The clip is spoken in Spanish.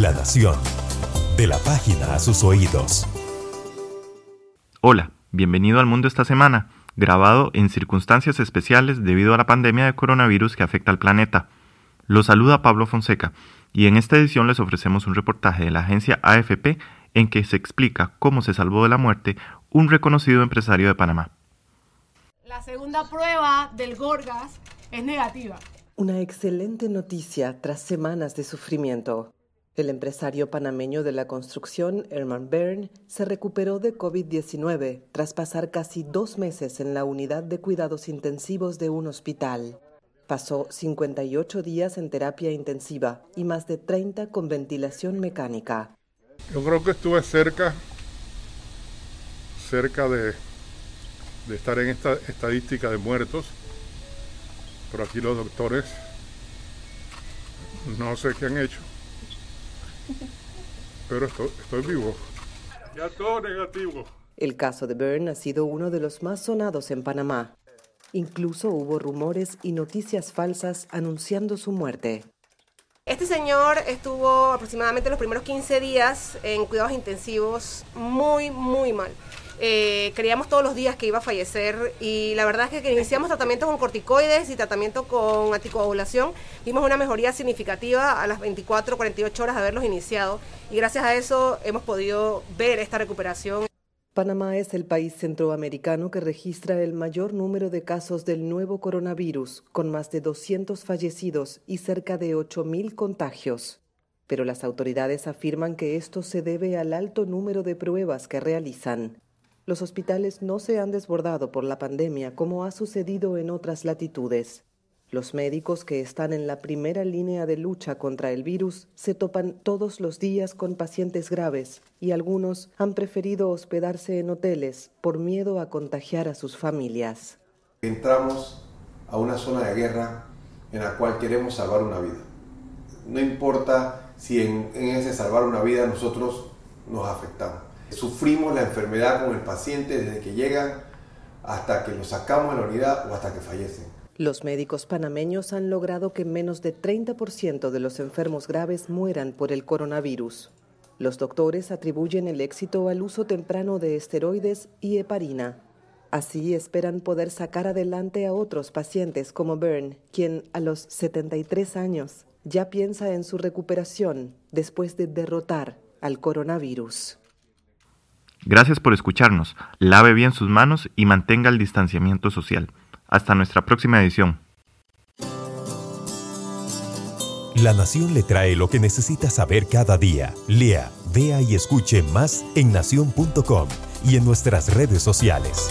La Nación. De la página a sus oídos. Hola, bienvenido al mundo esta semana, grabado en circunstancias especiales debido a la pandemia de coronavirus que afecta al planeta. Lo saluda Pablo Fonseca y en esta edición les ofrecemos un reportaje de la agencia AFP en que se explica cómo se salvó de la muerte un reconocido empresario de Panamá. La segunda prueba del Gorgas es negativa. Una excelente noticia tras semanas de sufrimiento. El empresario panameño de la construcción, Herman Byrne, se recuperó de COVID-19 tras pasar casi dos meses en la unidad de cuidados intensivos de un hospital. Pasó 58 días en terapia intensiva y más de 30 con ventilación mecánica. Yo creo que estuve cerca, cerca de, de estar en esta estadística de muertos, pero aquí los doctores no sé qué han hecho, pero estoy, estoy vivo. Ya todo negativo. El caso de Byrne ha sido uno de los más sonados en Panamá. Incluso hubo rumores y noticias falsas anunciando su muerte. Este señor estuvo aproximadamente los primeros 15 días en cuidados intensivos muy, muy mal. Eh, creíamos todos los días que iba a fallecer y la verdad es que, iniciamos tratamiento con corticoides y tratamiento con anticoagulación. Vimos una mejoría significativa a las 24, 48 horas de haberlos iniciado y gracias a eso hemos podido ver esta recuperación. Panamá es el país centroamericano que registra el mayor número de casos del nuevo coronavirus, con más de 200 fallecidos y cerca de 8.000 contagios. Pero las autoridades afirman que esto se debe al alto número de pruebas que realizan. Los hospitales no se han desbordado por la pandemia como ha sucedido en otras latitudes. Los médicos que están en la primera línea de lucha contra el virus se topan todos los días con pacientes graves y algunos han preferido hospedarse en hoteles por miedo a contagiar a sus familias. Entramos a una zona de guerra en la cual queremos salvar una vida. No importa si en, ese salvar una vida nosotros nos afectamos. Sufrimos la enfermedad con el paciente desde que llegan hasta que lo sacamos de la unidad o hasta que fallecen. Los médicos panameños han logrado que menos de 30% de los enfermos graves mueran por el coronavirus. Los doctores atribuyen el éxito al uso temprano de esteroides y heparina. Así esperan poder sacar adelante a otros pacientes como Byrne, quien a los 73 años ya piensa en su recuperación después de derrotar al coronavirus. Gracias por escucharnos. Lave bien sus manos y mantenga el distanciamiento social. Hasta nuestra próxima edición. La Nación le trae lo que necesita saber cada día. Lea, vea y escuche más en nación.com y en nuestras redes sociales.